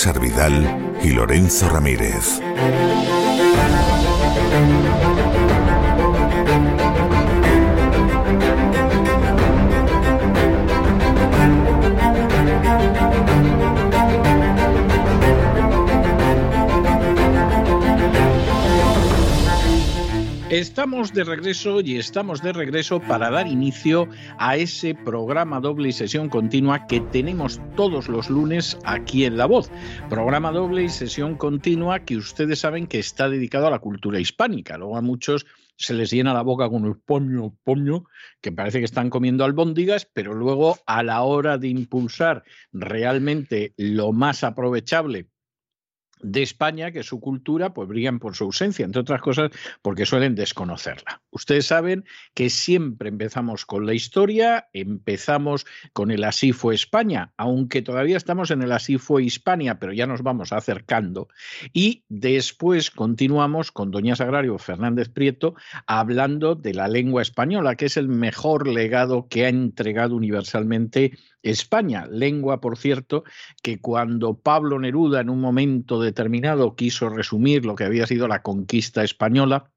César Vidal y Lorenzo Ramírez. Estamos de regreso y estamos de regreso para dar inicio a ese programa doble y sesión continua que tenemos todos los lunes aquí en La Voz. Programa doble y sesión continua que ustedes saben que está dedicado a la cultura hispánica. Luego a muchos se les llena la boca con el poño, poño, que parece que están comiendo albóndigas, pero luego a la hora de impulsar realmente lo más aprovechable de España, que su cultura, pues brillan por su ausencia, entre otras cosas porque suelen desconocerla. Ustedes saben que siempre empezamos con la historia, empezamos con el así fue España, aunque todavía estamos en el así fue Hispania, pero ya nos vamos acercando. Y después continuamos con Doña Sagrario Fernández Prieto hablando de la lengua española, que es el mejor legado que ha entregado universalmente España, lengua, por cierto, que cuando Pablo Neruda en un momento determinado quiso resumir lo que había sido la conquista española,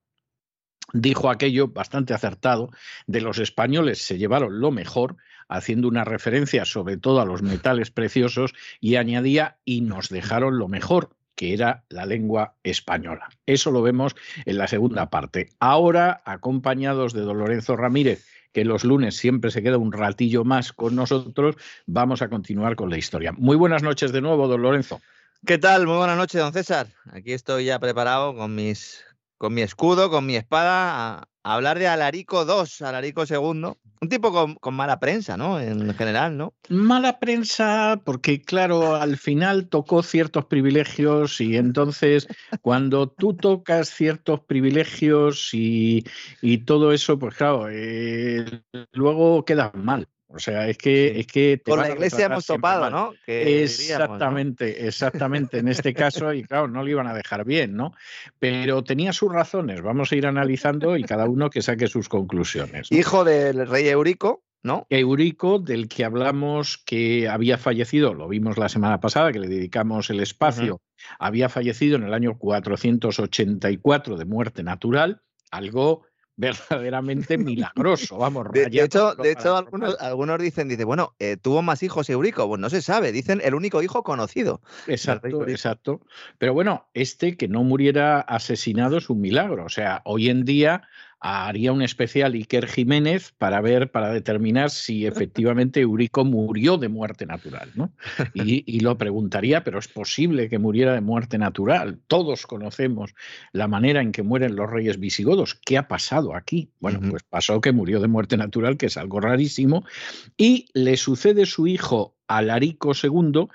dijo aquello bastante acertado, de los españoles se llevaron lo mejor, haciendo una referencia sobre todo a los metales preciosos y añadía y nos dejaron lo mejor, que era la lengua española. Eso lo vemos en la segunda parte. Ahora, acompañados de Don Lorenzo Ramírez, que los lunes siempre se queda un ratillo más con nosotros, vamos a continuar con la historia. Muy buenas noches de nuevo, don Lorenzo. ¿Qué tal? Muy buenas noches, don César. Aquí estoy ya preparado con mis con mi escudo, con mi espada, a, hablar de Alarico II, Alarico II. Un tipo con, mala prensa, ¿no? En general, ¿no? Mala prensa, porque claro, al final tocó ciertos privilegios y entonces cuando tú tocas ciertos privilegios y, todo eso, pues claro, eh, luego quedas mal. O sea, es que, es que Por la iglesia hemos topado, ¿no? exactamente, exactamente. En este caso, y claro, no lo iban a dejar bien, ¿no? Pero tenía sus razones. Vamos a ir analizando y cada uno que saque sus conclusiones. Hijo del rey Eurico, ¿no? Eurico, del que hablamos que había fallecido, lo vimos la semana pasada, que le dedicamos el espacio, había fallecido en el año 484 de muerte natural, algo verdaderamente milagroso, vamos. De, de hecho, de hecho algunos, algunos, dicen, dice, bueno, eh, tuvo más hijos Eurico, pues no se sabe, dicen el único hijo conocido. Exacto, exacto. Pero bueno, este que no muriera asesinado es un milagro, o sea, hoy en día haría un especial Iker Jiménez para ver, para determinar si efectivamente Eurico murió de muerte natural, ¿no? Y, lo preguntaría, pero es posible que muriera de muerte natural. Todos conocemos la manera en que mueren los reyes visigodos. ¿Qué ha pasado aquí? Bueno, pues pasó que murió de muerte natural, que es algo rarísimo, y le sucede su hijo Alarico II,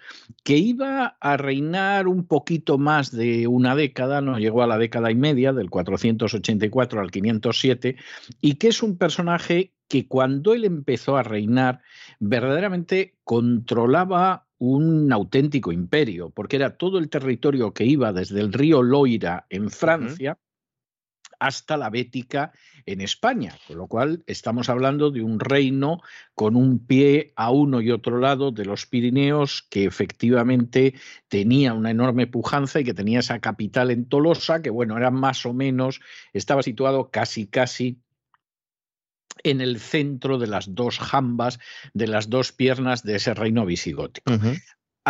que iba a reinar un poquito más de una década, no llegó a la década y media, del 484 al 507, y que es un personaje que cuando él empezó a reinar verdaderamente controlaba un auténtico imperio, porque era todo el territorio que iba desde el río Loira en Francia, hasta la Bética en España, con lo cual estamos hablando de un reino con un pie a uno y otro lado de los Pirineos que efectivamente tenía una enorme pujanza y que tenía esa capital en Tolosa, que bueno, era más o menos, estaba situado casi casi en el centro de las dos jambas, de las dos piernas de ese reino visigótico.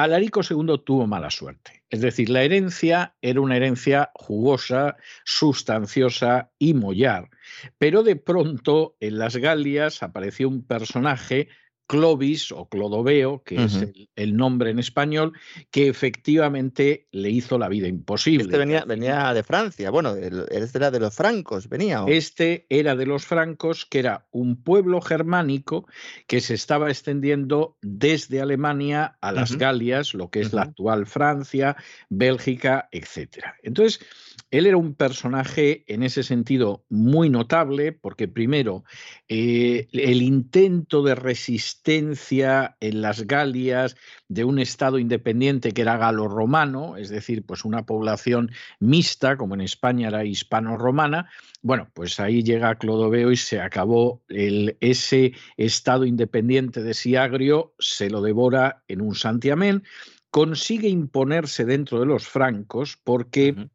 Alarico II tuvo mala suerte. Es decir, la herencia era una herencia jugosa, sustanciosa y mollar. Pero de pronto en las Galias apareció un personaje Clovis o Clodoveo, que es el, nombre en español, que efectivamente le hizo la vida imposible. Este venía, venía de Francia, bueno, este era de los francos, venía. Este era de los francos, que era un pueblo germánico que se estaba extendiendo desde Alemania a las Galias, lo que es la actual Francia, Bélgica, etc. Entonces, él era un personaje en ese sentido muy notable, porque primero, eh, el intento de resistencia en las Galias de un Estado independiente que era galo-romano, es decir, pues una población mixta, como en España era hispano-romana, bueno, pues ahí llega Clodoveo y se acabó el, ese Estado independiente de Siagrio, se lo devora en un santiamén, consigue imponerse dentro de los francos porque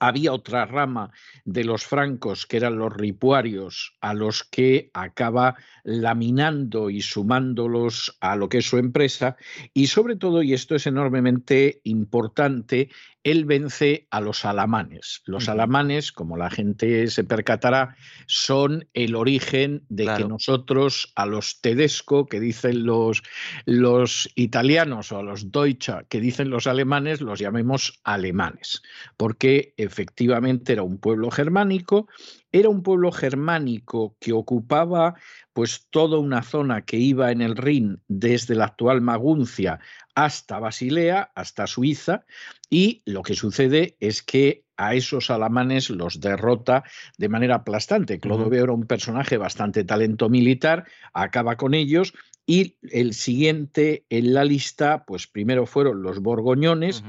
había otra rama de los francos que eran los ripuarios a los que acaba laminando y sumándolos a lo que es su empresa y sobre todo, y esto es enormemente importante, él vence a los alamanes. Los alamanes, como la gente se percatará, son el origen de que nosotros a los tedesco, que dicen los, los italianos, o a los deutsche, que dicen los alemanes, los llamemos alemanes, porque efectivamente era un pueblo germánico era un pueblo germánico que ocupaba pues toda una zona que iba en el Rin desde la actual Maguncia hasta Basilea, hasta Suiza, y lo que sucede es que a esos alamanes los derrota de manera aplastante. Clodoveo era un personaje bastante talento militar, acaba con ellos y el siguiente en la lista, pues primero fueron los borgoñones,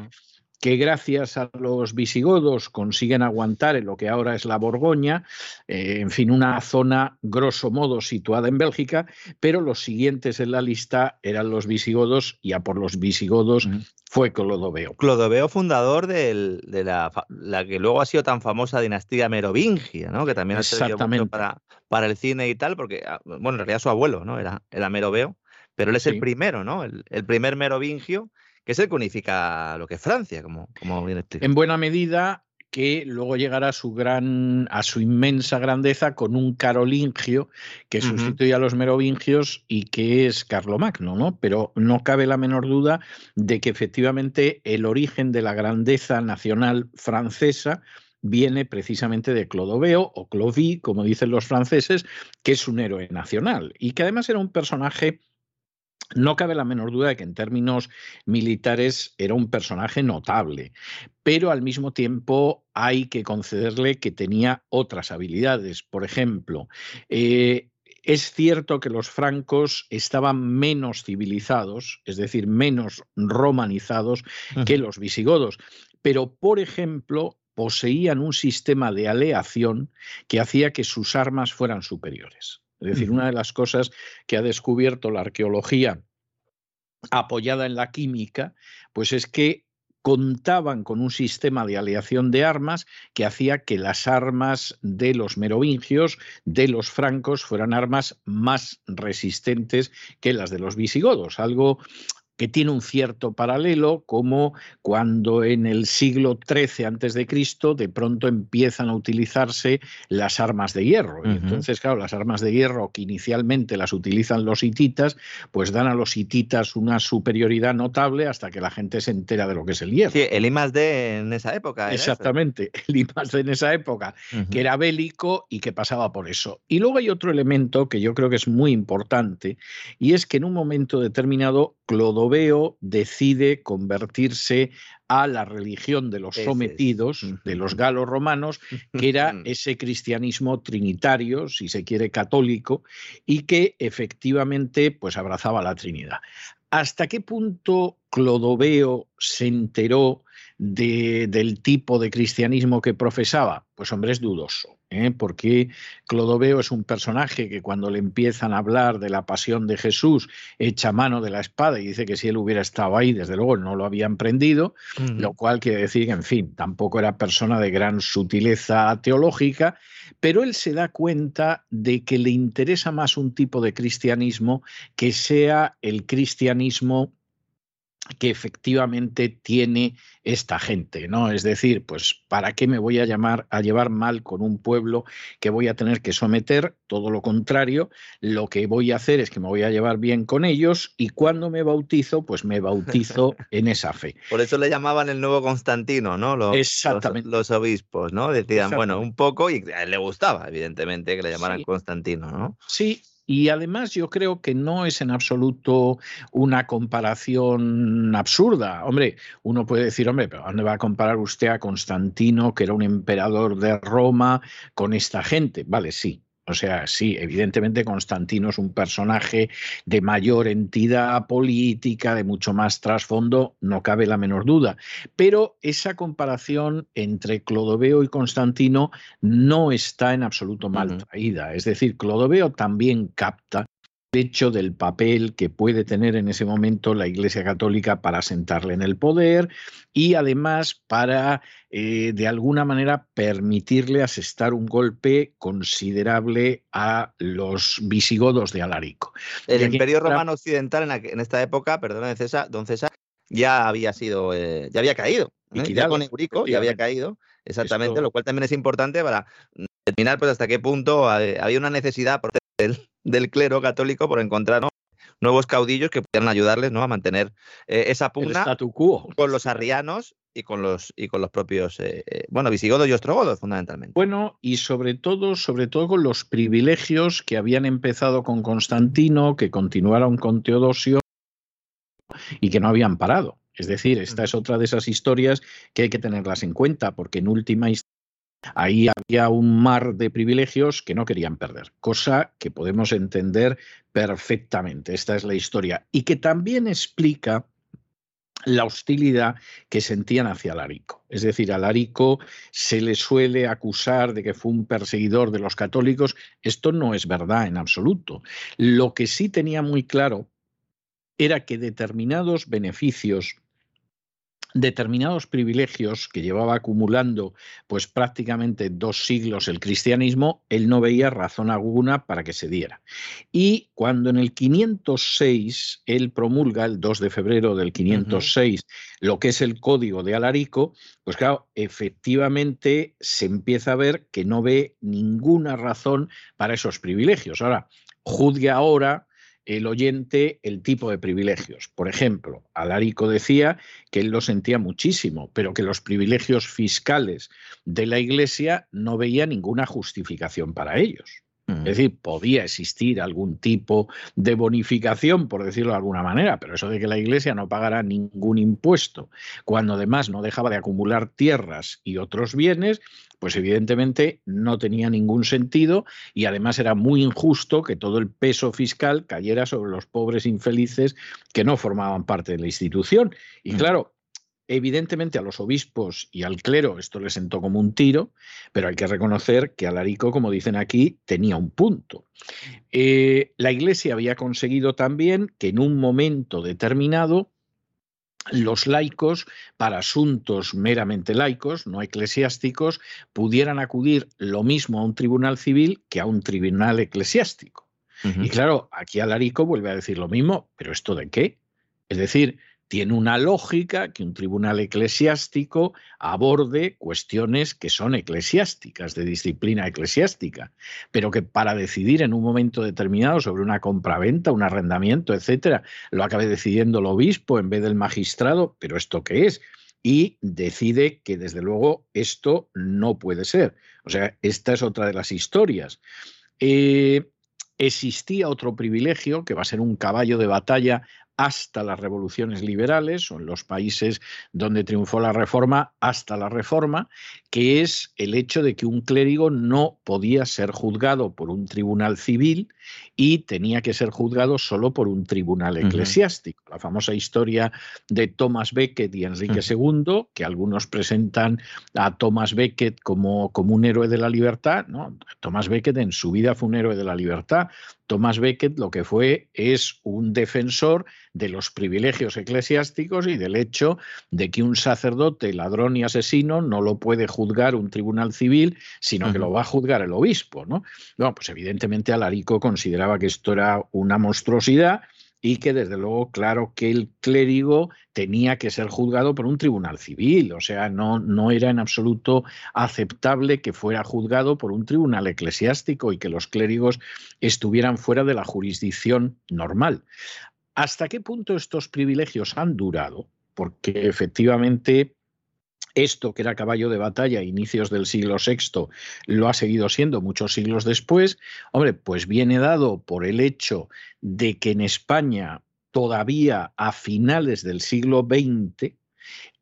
que gracias a los visigodos consiguen aguantar en lo que ahora es la Borgoña, eh, en fin, una zona grosso modo situada en Bélgica, pero los siguientes en la lista eran los visigodos y a por los visigodos fue Clodoveo. Clodoveo, fundador de la, que luego ha sido tan famosa dinastía merovingia, ¿no? que también ha servido mucho para, para el cine y tal, porque, ah, bueno, en realidad su abuelo ¿no? era, era Meroveo, pero él es el primero, ¿no? El, el primer merovingio que es el que unifica lo que es Francia, como, como bien En buena medida que luego llegará a su gran, a su inmensa grandeza con un carolingio que sustituye a los merovingios y que es Carlomagno, ¿no? Pero no cabe la menor duda de que efectivamente el origen de la grandeza nacional francesa viene precisamente de Clodoveo o Clovis, como dicen los franceses, que es un héroe nacional y que además era un personaje no cabe la menor duda de que en términos militares era un personaje notable, pero al mismo tiempo hay que concederle que tenía otras habilidades. Por ejemplo, eh, es cierto que los francos estaban menos civilizados, es decir, menos romanizados que los visigodos, pero por ejemplo poseían un sistema de aleación que hacía que sus armas fueran superiores. Es decir, una de las cosas que ha descubierto la arqueología apoyada en la química, pues es que contaban con un sistema de aleación de armas que hacía que las armas de los merovingios, de los francos, fueran armas más resistentes que las de los visigodos, algo que tiene un cierto paralelo, como cuando en el siglo XIII antes de Cristo de pronto empiezan a utilizarse las armas de hierro. entonces, claro, las armas de hierro que inicialmente las utilizan los hititas, pues dan a los hititas una superioridad notable hasta que la gente se entera de lo que es el hierro. Sí, el I D en esa época. Exactamente, el I D en esa época, que era bélico y que pasaba por eso. Y luego hay otro elemento que yo creo que es muy importante, y es que en un momento determinado Clodoveo decide convertirse a la religión de los sometidos, de los galos romanos, que era ese cristianismo trinitario, si se quiere católico, y que efectivamente pues abrazaba la Trinidad. ¿Hasta qué punto Clodoveo se enteró del tipo de cristianismo que profesaba? Pues hombre, es dudoso. ¿Eh? porque Clodoveo es un personaje que cuando le empiezan a hablar de la pasión de Jesús echa mano de la espada y dice que si él hubiera estado ahí, desde luego no lo habían prendido, lo cual quiere decir que, en fin, tampoco era persona de gran sutileza teológica, pero él se da cuenta de que le interesa más un tipo de cristianismo que sea el cristianismo que efectivamente tiene esta gente, ¿no? Es decir, pues ¿para qué me voy a llamar a llevar mal con un pueblo que voy a tener que someter? Todo lo contrario, lo que voy a hacer es que me voy a llevar bien con ellos y cuando me bautizo, pues me bautizo en esa fe. Por eso le llamaban el nuevo Constantino, ¿no? Los, Exactamente. Los, obispos, ¿no? Decían, bueno, un poco y a él le gustaba, evidentemente, que le llamaran Constantino, ¿no? Sí, y además yo creo que no es en absoluto una comparación absurda. Hombre, uno puede decir, hombre, pero ¿dónde va a comparar usted a Constantino, que era un emperador de Roma, con esta gente? Vale, sí, o sea, sí, evidentemente Constantino es un personaje de mayor entidad política, de mucho más trasfondo, no cabe la menor duda. Pero esa comparación entre Clodoveo y Constantino no está en absoluto mal traída. Es decir, Clodoveo también capta hecho del papel que puede tener en ese momento la Iglesia Católica para sentarle en el poder y además para, eh, de alguna manera, permitirle asestar un golpe considerable a los visigodos de Alarico. El Imperio Romano Occidental en, esta época, perdón, César, don César, ya había sido, eh, ya había caído. ¿eh? Ya con Eurico ya había caído, exactamente, lo cual también es importante para determinar pues, hasta qué punto había una necesidad del clero católico por encontrar nuevos caudillos que pudieran ayudarles ¿no? a mantener eh, esa pugna con los arrianos y con los y con los propios eh, eh, bueno visigodos y ostrogodos fundamentalmente. Bueno y sobre todo sobre todo con los privilegios que habían empezado con Constantino que continuaron con Teodosio y que no habían parado. Es decir esta es otra de esas historias que hay que tenerlas en cuenta porque en última instancia Ahí había un mar de privilegios que no querían perder, cosa que podemos entender perfectamente. Esta es la historia y que también explica la hostilidad que sentían hacia Alarico. Es decir, a Alarico se le suele acusar de que fue un perseguidor de los católicos. Esto no es verdad en absoluto. Lo que sí tenía muy claro era que determinados beneficios determinados privilegios que llevaba acumulando pues prácticamente dos siglos el cristianismo, él no veía razón alguna para que se diera. Y cuando en el 506 él promulga, el 2 de febrero del 506, lo que es el código de Alarico, pues claro, efectivamente se empieza a ver que no ve ninguna razón para esos privilegios. Ahora, juzgue ahora el oyente el tipo de privilegios. Por ejemplo, Alarico decía que él lo sentía muchísimo, pero que los privilegios fiscales de la Iglesia no veía ninguna justificación para ellos. Es decir, podía existir algún tipo de bonificación, por decirlo de alguna manera, pero eso de que la Iglesia no pagara ningún impuesto, cuando además no dejaba de acumular tierras y otros bienes, pues evidentemente no tenía ningún sentido y además era muy injusto que todo el peso fiscal cayera sobre los pobres infelices que no formaban parte de la institución. Y mm. claro, Evidentemente a los obispos y al clero esto les sentó como un tiro, pero hay que reconocer que Alarico, como dicen aquí, tenía un punto. Eh, la Iglesia había conseguido también que en un momento determinado los laicos, para asuntos meramente laicos, no eclesiásticos, pudieran acudir lo mismo a un tribunal civil que a un tribunal eclesiástico. Y claro, aquí Alarico vuelve a decir lo mismo, pero ¿esto de qué? Es decir, tiene una lógica que un tribunal eclesiástico aborde cuestiones que son eclesiásticas, de disciplina eclesiástica, pero que para decidir en un momento determinado sobre una compraventa, un arrendamiento, etcétera, lo acabe decidiendo el obispo en vez del magistrado, pero ¿esto qué es? Y decide que desde luego esto no puede ser. O sea, esta es otra de las historias. Eh, existía otro privilegio que va a ser un caballo de batalla hasta las revoluciones liberales o en los países donde triunfó la reforma hasta la reforma, que es el hecho de que un clérigo no podía ser juzgado por un tribunal civil y tenía que ser juzgado solo por un tribunal eclesiástico. La famosa historia de Thomas Becket y Enrique II, que algunos presentan a Thomas Becket como, como un héroe de la libertad. ¿no? Thomas Becket en su vida fue un héroe de la libertad. Thomas Becket lo que fue es un defensor de los privilegios eclesiásticos y del hecho de que un sacerdote ladrón y asesino no lo puede juzgar un tribunal civil, sino que lo va a juzgar el obispo. ¿no? Bueno, pues evidentemente Alarico consideraba que esto era una monstruosidad y que desde luego, claro, que el clérigo tenía que ser juzgado por un tribunal civil, o sea, no, no era en absoluto aceptable que fuera juzgado por un tribunal eclesiástico y que los clérigos estuvieran fuera de la jurisdicción normal. ¿Hasta qué punto estos privilegios han durado? Porque efectivamente esto, que era caballo de batalla a inicios del siglo VI, lo ha seguido siendo muchos siglos después. Hombre, pues viene dado por el hecho de que en España todavía a finales del siglo XX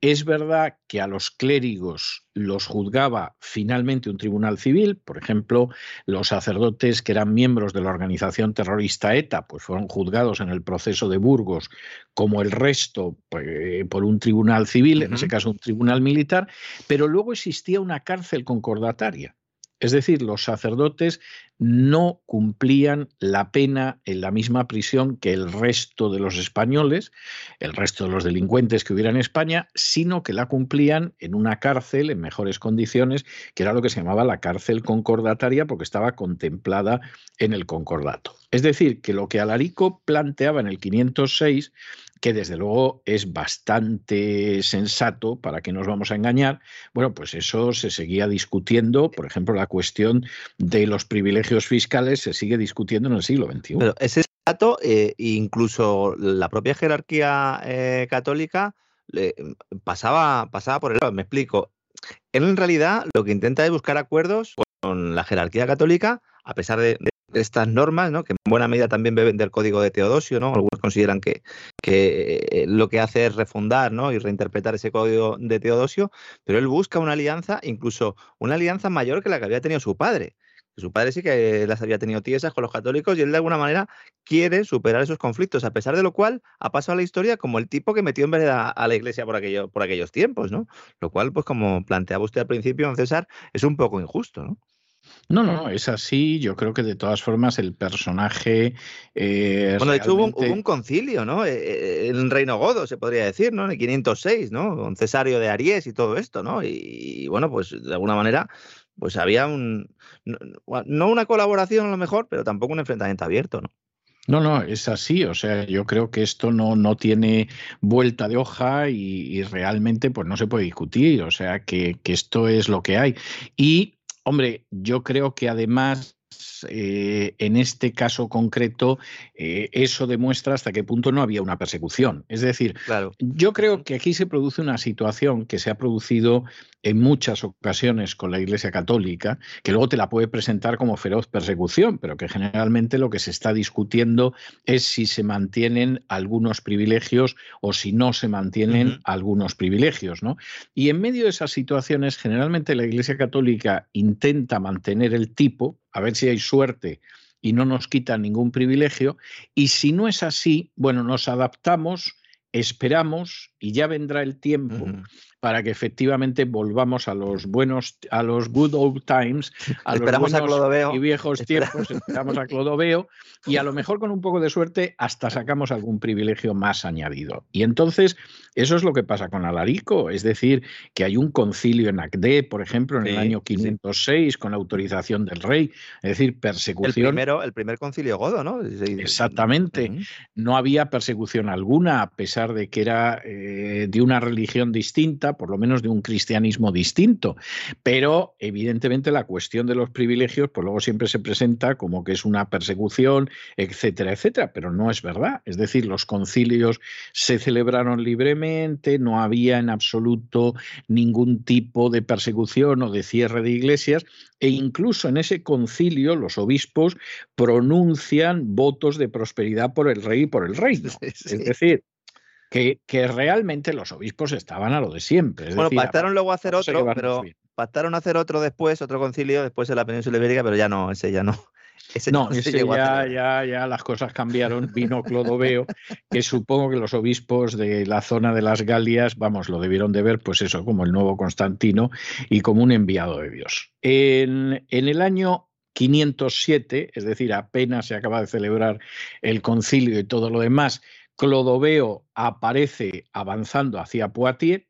es verdad que a los clérigos los juzgaba finalmente un tribunal civil, por ejemplo, los sacerdotes que eran miembros de la organización terrorista ETA, pues fueron juzgados en el proceso de Burgos como el resto pues, por un tribunal civil, en ese caso un tribunal militar, pero luego existía una cárcel concordataria. Es decir, los sacerdotes no cumplían la pena en la misma prisión que el resto de los españoles, el resto de los delincuentes que hubiera en España, sino que la cumplían en una cárcel en mejores condiciones, que era lo que se llamaba la cárcel concordataria, porque estaba contemplada en el concordato. Es decir, que lo que Alarico planteaba en el 506 que desde luego es bastante sensato, para que nos vamos a engañar, bueno, pues eso se seguía discutiendo, por ejemplo, la cuestión de los privilegios fiscales se sigue discutiendo en el siglo XXI. Pero ese dato, eh, incluso la propia jerarquía eh, católica pasaba, pasaba por el lado, me explico. Él en realidad lo que intenta es buscar acuerdos con la jerarquía católica, a pesar de estas normas, ¿no? que en buena medida también beben del código de Teodosio, ¿no? Algunos consideran que, que eh, lo que hace es refundar ¿no? y reinterpretar ese código de Teodosio, pero él busca una alianza, incluso una alianza mayor que la que había tenido su padre. Su padre sí que las había tenido tiesas con los católicos y él de alguna manera quiere superar esos conflictos, a pesar de lo cual ha pasado a la historia como el tipo que metió en verdad a la iglesia por, aquello, por aquellos tiempos, ¿no? Lo cual, pues como planteaba usted al principio, don César, es un poco injusto, ¿no? No, no, es así. Yo creo que de todas formas el personaje. Eh, bueno, de hecho hubo un, concilio, ¿no? Eh, eh, en Reino Godo, se podría decir, ¿no? En el 506, ¿no? Con Cesario de Aries y todo esto, ¿no? Y, bueno, pues de alguna manera, pues había un. No, una colaboración a lo mejor, pero tampoco un enfrentamiento abierto, ¿no? No, no, es así. O sea, yo creo que esto no, no tiene vuelta de hoja y, realmente pues no se puede discutir. O sea, que, que, esto es lo que hay. Y Hombre, yo creo que además eh, en este caso concreto, eh, eso demuestra hasta qué punto no había una persecución. Es decir, yo creo que aquí se produce una situación que se ha producido en muchas ocasiones con la Iglesia Católica, que luego te la puede presentar como feroz persecución, pero que generalmente lo que se está discutiendo es si se mantienen algunos privilegios o si no se mantienen algunos privilegios. ¿no? Y en medio de esas situaciones, generalmente la Iglesia Católica intenta mantener el tipo, a ver si hay suerte y no nos quita ningún privilegio. Y si no es así, bueno, nos adaptamos, esperamos y ya vendrá el tiempo para que efectivamente volvamos a los buenos, a los good old times, a esperamos los buenos y viejos tiempos, esperamos a Clodoveo y a lo mejor con un poco de suerte hasta sacamos algún privilegio más añadido. Y entonces eso es lo que pasa con Alarico, es decir, que hay un concilio en Agde, por ejemplo, en el año 506 con autorización del rey, es decir, persecución. El primero, el primer concilio godo, ¿no? Exactamente. No había persecución alguna a pesar de que era eh, de una religión distinta por lo menos de un cristianismo distinto. Pero evidentemente la cuestión de los privilegios, pues luego siempre se presenta como que es una persecución, etcétera, etcétera, pero no es verdad. Es decir, los concilios se celebraron libremente, no había en absoluto ningún tipo de persecución o de cierre de iglesias, e incluso en ese concilio los obispos pronuncian votos de prosperidad por el rey y por el reino. Es decir, que, realmente los obispos estaban a lo de siempre. bueno, pactaron luego hacer otro, pero pactaron hacer otro después, otro concilio después en la península ibérica, pero ya no, ese ya no. Ese no, ese ya, ya, ya las cosas cambiaron. Vino Clodoveo, que supongo que los obispos de la zona de las Galias, vamos, lo debieron de ver, pues eso, como el nuevo Constantino y como un enviado de Dios. En, en el año 507, es decir, apenas se acaba de celebrar el concilio y todo lo demás, Clodoveo aparece avanzando hacia Poitiers,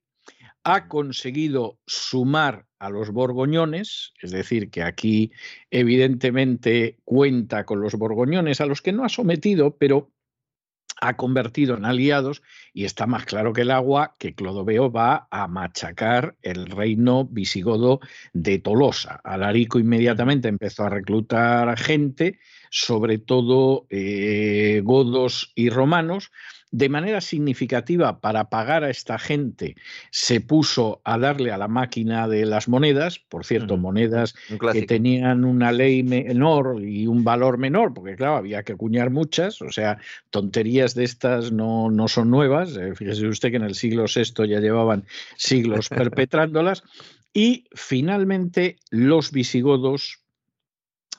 ha conseguido sumar a los borgoñones, es decir, que aquí evidentemente cuenta con los borgoñones, a los que no ha sometido, pero ha convertido en aliados y está más claro que el agua que Clodoveo va a machacar el reino visigodo de Tolosa. Alarico inmediatamente empezó a reclutar gente sobre todo eh, godos y romanos, de manera significativa para pagar a esta gente se puso a darle a la máquina de las monedas, por cierto, monedas que tenían una ley menor y un valor menor, porque claro, había que acuñar muchas, o sea, tonterías de estas no, no son nuevas, eh, fíjese usted que en el siglo VI ya llevaban siglos perpetrándolas, y finalmente los visigodos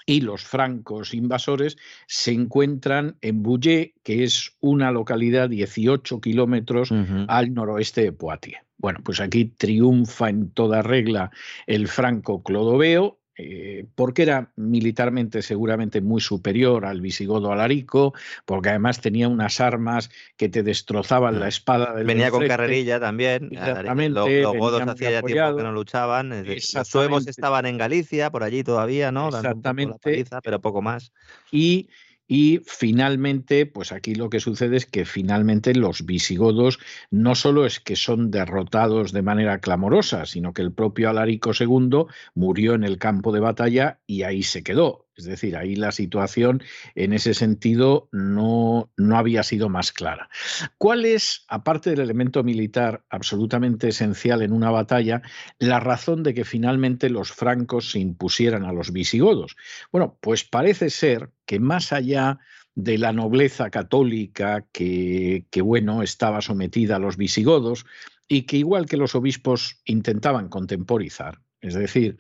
y los francos invasores se encuentran en Bouillé, que es una localidad 18 kilómetros al noroeste de Poitiers. Bueno, pues aquí triunfa en toda regla el franco Clodoveo eh, porque era militarmente seguramente muy superior al visigodo Alarico, porque además tenía unas armas que te destrozaban la mm. espada del Venía con carrerilla también. Exactamente. Los, godos hacía ya tiempo que no luchaban. Los suevos estaban en Galicia, por allí todavía, ¿no? Exactamente. pero poco más. Y y finalmente, pues aquí lo que sucede es que finalmente los visigodos no solo es que son derrotados de manera clamorosa, sino que el propio Alarico II murió en el campo de batalla y ahí se quedó. Es decir, ahí la situación en ese sentido no, no había sido más clara. ¿Cuál es, aparte del elemento militar absolutamente esencial en una batalla, la razón de que finalmente los francos se impusieran a los visigodos? Bueno, pues parece ser que más allá de la nobleza católica que, que, bueno, estaba sometida a los visigodos y que igual que los obispos intentaban contemporizar, es decir,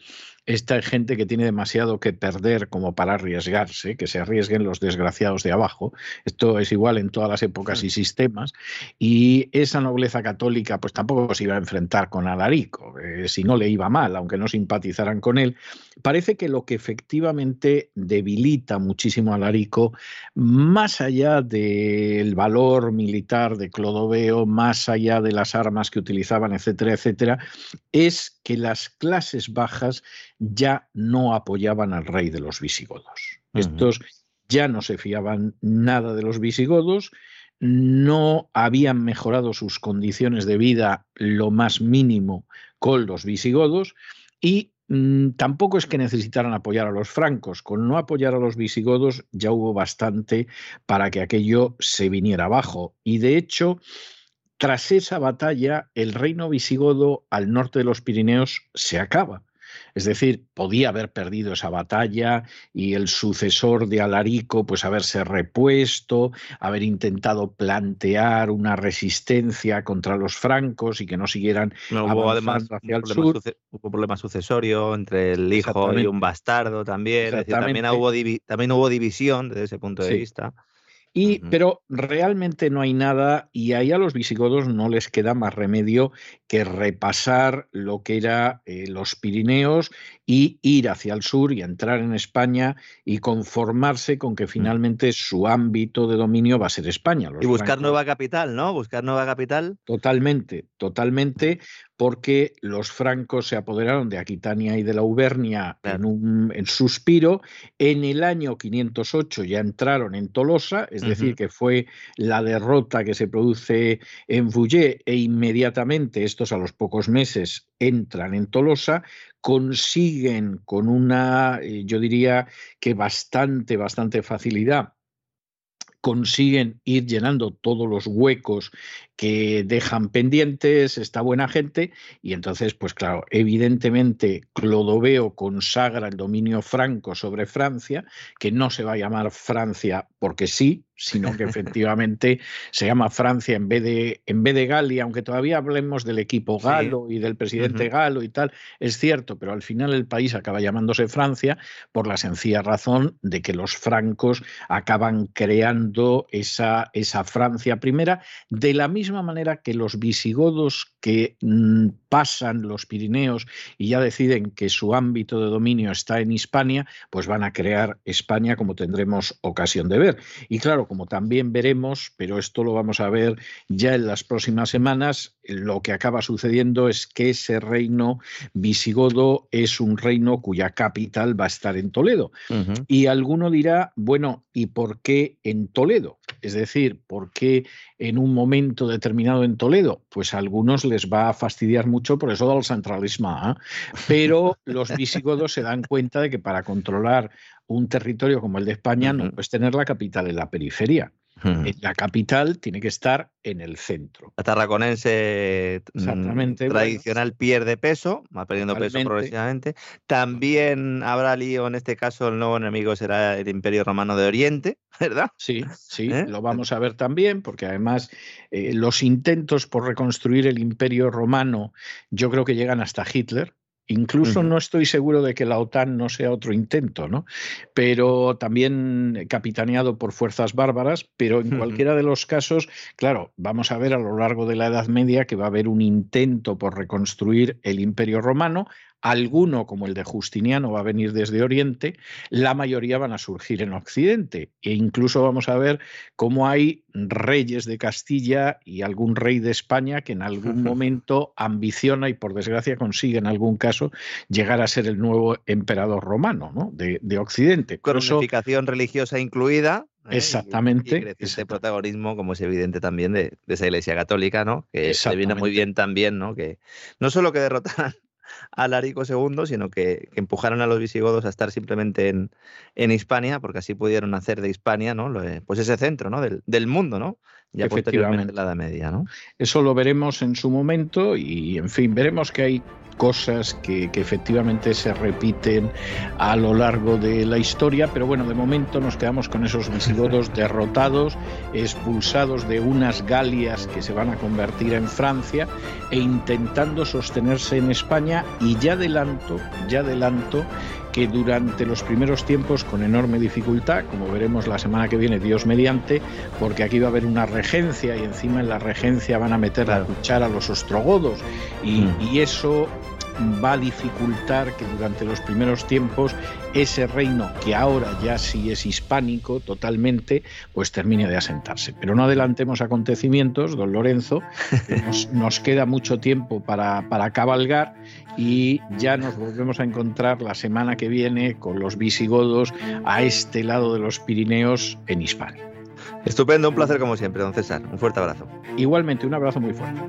esta gente que tiene demasiado que perder como para arriesgarse, que se arriesguen los desgraciados de abajo. Esto es igual en todas las épocas y sistemas. Y esa nobleza católica, pues tampoco se iba a enfrentar con Alarico, eh, si no le iba mal, aunque no simpatizaran con él. Parece que lo que efectivamente debilita muchísimo a Alarico, más allá del valor militar de Clodoveo, más allá de las armas que utilizaban, etcétera, etcétera, es que las clases bajas ya no apoyaban al rey de los visigodos. Estos ya no se fiaban nada de los visigodos, no habían mejorado sus condiciones de vida lo más mínimo con los visigodos y mm, tampoco es que necesitaran apoyar a los francos. Con no apoyar a los visigodos ya hubo bastante para que aquello se viniera abajo. Y de hecho, tras esa batalla, el reino visigodo al norte de los Pirineos se acaba. Es decir, podía haber perdido esa batalla y el sucesor de Alarico, pues haberse repuesto, haber intentado plantear una resistencia contra los francos y que no siguieran no, hubo además hacia el sur. Hubo problema sucesorio entre el hijo y un bastardo también. también, hubo también hubo división desde ese punto de vista. Y, Pero realmente no hay nada y ahí a los visigodos no les queda más remedio que repasar lo que era eh, los Pirineos y ir hacia el sur y entrar en España y conformarse con que mm. finalmente su ámbito de dominio va a ser España. y buscar nueva capital, ¿no? Buscar nueva capital. Totalmente, totalmente, porque los francos se apoderaron de Aquitania y de la Auvernia en un suspiro. En el año 508 ya entraron en Tolosa, es decir, que fue la derrota que se produce en Fouillé e inmediatamente estos a los pocos meses entran en Tolosa, consiguen con una, eh, yo diría que bastante, bastante facilidad, consiguen ir llenando todos los huecos que dejan pendientes esta buena gente y entonces, pues claro, evidentemente Clodoveo consagra el dominio franco sobre Francia, que no se va a llamar Francia porque sí, sino que efectivamente se llama Francia en vez de, en vez de Galia, aunque todavía hablemos del equipo galo y del presidente galo y tal, es cierto, pero al final el país acaba llamándose Francia por la sencilla razón de que los francos acaban creando esa, esa Francia primera de la misma misma manera que los visigodos que mm, pasan los Pirineos y ya deciden que su ámbito de dominio está en Hispania, pues van a crear España como tendremos ocasión de ver. Y claro, como también veremos, pero esto lo vamos a ver ya en las próximas semanas, lo que acaba sucediendo es que ese reino visigodo es un reino cuya capital va a estar en Toledo. Y alguno dirá, bueno, ¿y por qué en Toledo? Es decir, ¿por qué en un momento determinado en Toledo? Pues a algunos les va a fastidiar mucho por eso del centralismo, ¿eh? pero los visigodos se dan cuenta de que para controlar un territorio como el de España no puedes tener la capital en la periferia. La capital tiene que estar en el centro. La tarraconense mm, tradicional pierde peso, va perdiendo peso progresivamente. También habrá lío, en este caso el nuevo enemigo será el Imperio Romano de Oriente, ¿verdad? Sí, sí, ¿Eh? lo vamos a ver también, porque además eh, los intentos por reconstruir el Imperio Romano yo creo que llegan hasta Hitler. Incluso no estoy seguro de que la OTAN no sea otro intento, ¿no? Pero también capitaneado por fuerzas bárbaras, pero en cualquiera de los casos, claro, vamos a ver a lo largo de la Edad Media que va a haber un intento por reconstruir el Imperio Romano, Alguno, como el de Justiniano, va a venir desde Oriente, la mayoría van a surgir en Occidente. E incluso vamos a ver cómo hay reyes de Castilla y algún rey de España que en algún momento ambiciona y por desgracia consigue en algún caso llegar a ser el nuevo emperador romano ¿no? de, Occidente. Con unificación religiosa incluida. ¿eh? Exactamente. Y, protagonismo, como es evidente también, de, esa Iglesia Católica, ¿no? Que se viene muy bien también, ¿no? Que no solo que derrotaran a Larico II, sino que, empujaron a los visigodos a estar simplemente en, en, Hispania, porque así pudieron hacer de Hispania, ¿no? Pues ese centro, ¿no? Del, del mundo, ¿no? Ya posteriormente la Edad Media, ¿no? Eso lo veremos en su momento y, en fin, veremos que hay cosas que, efectivamente se repiten a lo largo de la historia, pero bueno, de momento nos quedamos con esos visigodos derrotados, expulsados de unas Galias que se van a convertir en Francia e intentando sostenerse en España y ya adelanto, ya adelanto que durante los primeros tiempos con enorme dificultad, como veremos la semana que viene, Dios mediante, porque aquí va a haber una regencia y encima en la regencia van a meter a la a los ostrogodos y, mm. y eso va a dificultar que durante los primeros tiempos ese reino, que ahora ya sí es hispánico totalmente, pues termine de asentarse. Pero no adelantemos acontecimientos, don Lorenzo, nos, queda mucho tiempo para, para cabalgar y ya nos volvemos a encontrar la semana que viene con los visigodos a este lado de los Pirineos en Hispania. Estupendo, un placer como siempre, don César. Un fuerte abrazo. Igualmente, un abrazo muy fuerte.